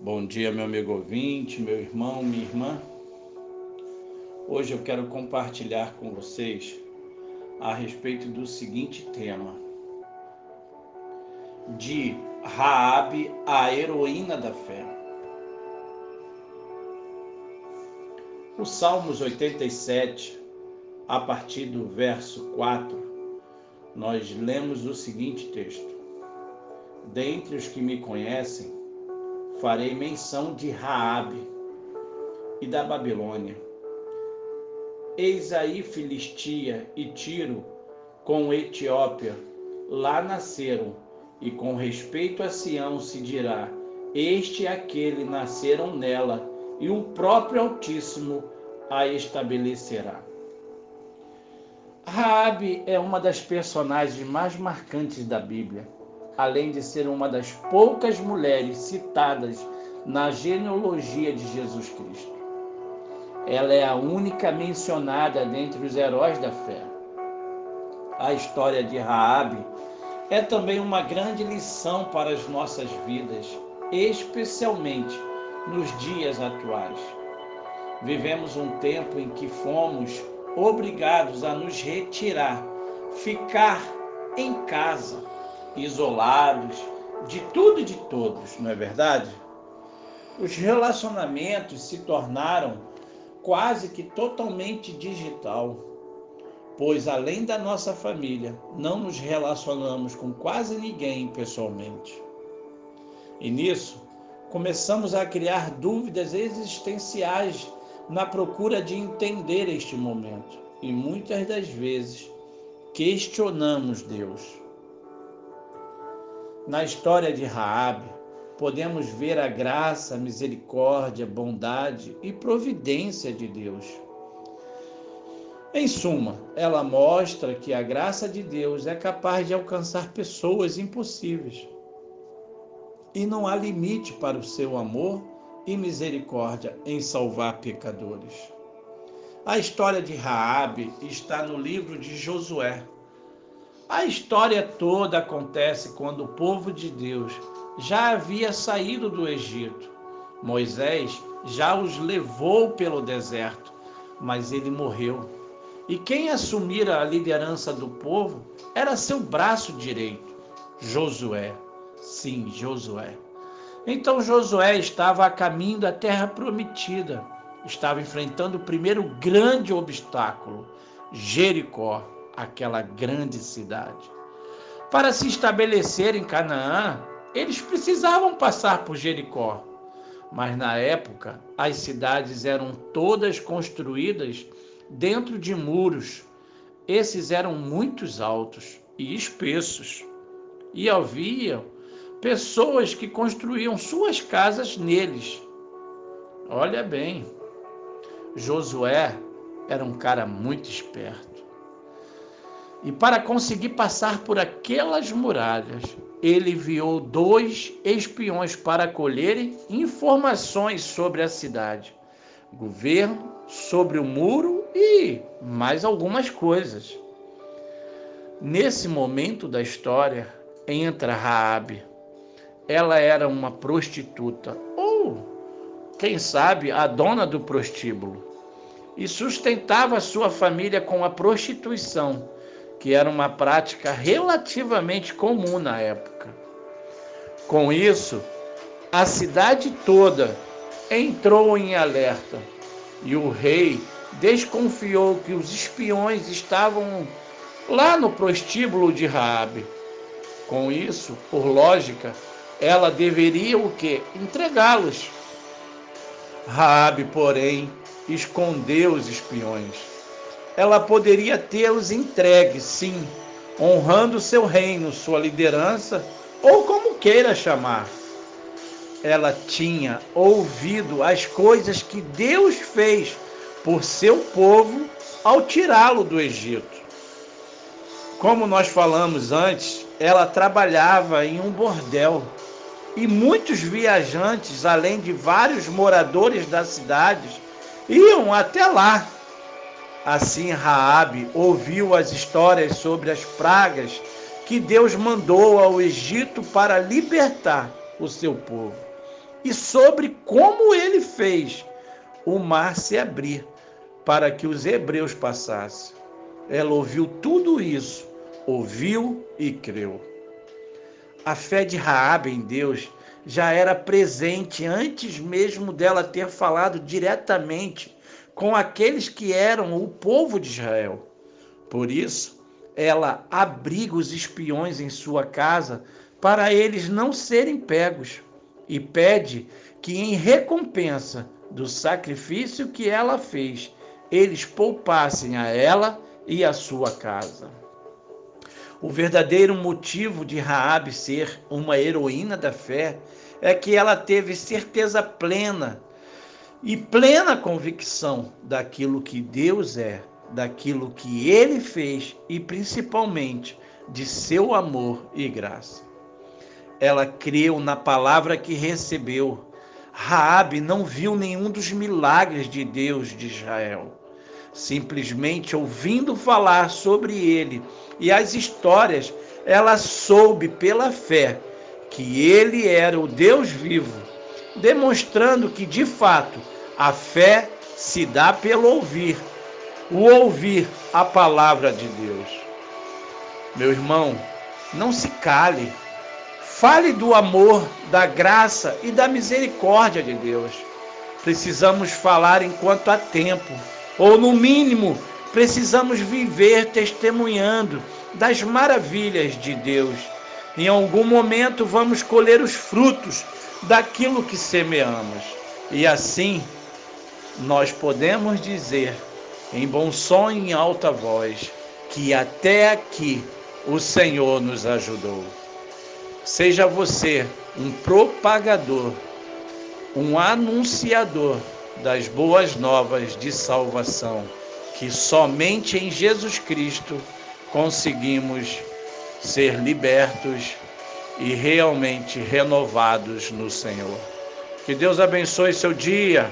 Bom dia, meu amigo ouvinte, meu irmão, minha irmã. Hoje eu quero compartilhar com vocês a respeito do seguinte tema: de Raabe, a heroína da fé. O Salmos 87, a partir do verso 4, nós lemos o seguinte texto: Dentre os que me conhecem, farei menção de Raabe e da Babilônia. Eis aí Filistia e Tiro com Etiópia, lá nasceram, e com respeito a Sião se dirá: Este e aquele nasceram nela, e o próprio Altíssimo a estabelecerá. Raabe é uma das personagens mais marcantes da Bíblia, além de ser uma das poucas mulheres citadas na genealogia de Jesus Cristo. Ela é a única mencionada dentre os heróis da fé. A história de Raabe é também uma grande lição para as nossas vidas, especialmente nos dias atuais. Vivemos um tempo em que fomos obrigados a nos retirar, ficar em casa, isolados de tudo e de todos, não é verdade? Os relacionamentos se tornaram quase que totalmente digital, pois além da nossa família, não nos relacionamos com quase ninguém pessoalmente. E nisso, começamos a criar dúvidas existenciais na procura de entender este momento e muitas das vezes questionamos Deus. Na história de Raabe, podemos ver a graça, misericórdia, bondade e providência de Deus. Em suma, ela mostra que a graça de Deus é capaz de alcançar pessoas impossíveis. E não há limite para o seu amor e misericórdia em salvar pecadores. A história de Raabe está no livro de Josué. A história toda acontece quando o povo de Deus já havia saído do Egito. Moisés já os levou pelo deserto, mas ele morreu. E quem assumira a liderança do povo era seu braço direito, Josué. Sim, Josué. Então Josué estava a caminho da terra prometida, estava enfrentando o primeiro grande obstáculo, Jericó, aquela grande cidade. Para se estabelecer em Canaã, eles precisavam passar por Jericó. Mas na época, as cidades eram todas construídas dentro de muros. Esses eram muito altos e espessos. E havia pessoas que construíam suas casas neles. Olha bem, Josué era um cara muito esperto. E para conseguir passar por aquelas muralhas, ele enviou dois espiões para colherem informações sobre a cidade, governo, sobre o muro e mais algumas coisas. Nesse momento da história, entra Raabe, ela era uma prostituta, ou, quem sabe, a dona do prostíbulo, e sustentava sua família com a prostituição, que era uma prática relativamente comum na época. Com isso, a cidade toda entrou em alerta e o rei desconfiou que os espiões estavam lá no prostíbulo de Raabe. Com isso, por lógica, ela deveria o quê? Entregá-los. Raabe, porém, escondeu os espiões. Ela poderia tê-los entregues, sim, honrando seu reino, sua liderança, ou como queira chamar. Ela tinha ouvido as coisas que Deus fez por seu povo ao tirá-lo do Egito. Como nós falamos antes, ela trabalhava em um bordel e muitos viajantes, além de vários moradores da cidade, iam até lá. Assim Raabe ouviu as histórias sobre as pragas que Deus mandou ao Egito para libertar o seu povo. e sobre como ele fez o mar se abrir para que os hebreus passassem. Ela ouviu tudo isso, ouviu e creu. A fé de Raabe em Deus já era presente antes mesmo dela ter falado diretamente com aqueles que eram o povo de Israel. Por isso, ela abriga os espiões em sua casa para eles não serem pegos e pede que, em recompensa do sacrifício que ela fez, eles poupassem a ela e a sua casa. O verdadeiro motivo de Raabe ser uma heroína da fé é que ela teve certeza plena e plena convicção daquilo que Deus é, daquilo que ele fez e principalmente de seu amor e graça. Ela creu na palavra que recebeu. Raabe não viu nenhum dos milagres de Deus de Israel simplesmente ouvindo falar sobre ele e as histórias, ela soube pela fé que ele era o Deus vivo, demonstrando que de fato a fé se dá pelo ouvir, o ouvir a palavra de Deus. Meu irmão, não se cale. Fale do amor, da graça e da misericórdia de Deus. Precisamos falar enquanto há tempo ou no mínimo, precisamos viver testemunhando das maravilhas de Deus. Em algum momento vamos colher os frutos daquilo que semeamos. E assim, nós podemos dizer, em bom som e em alta voz, que até aqui o Senhor nos ajudou. Seja você um propagador, um anunciador das boas novas de salvação, que somente em Jesus Cristo conseguimos ser libertos e realmente renovados no Senhor. Que Deus abençoe seu dia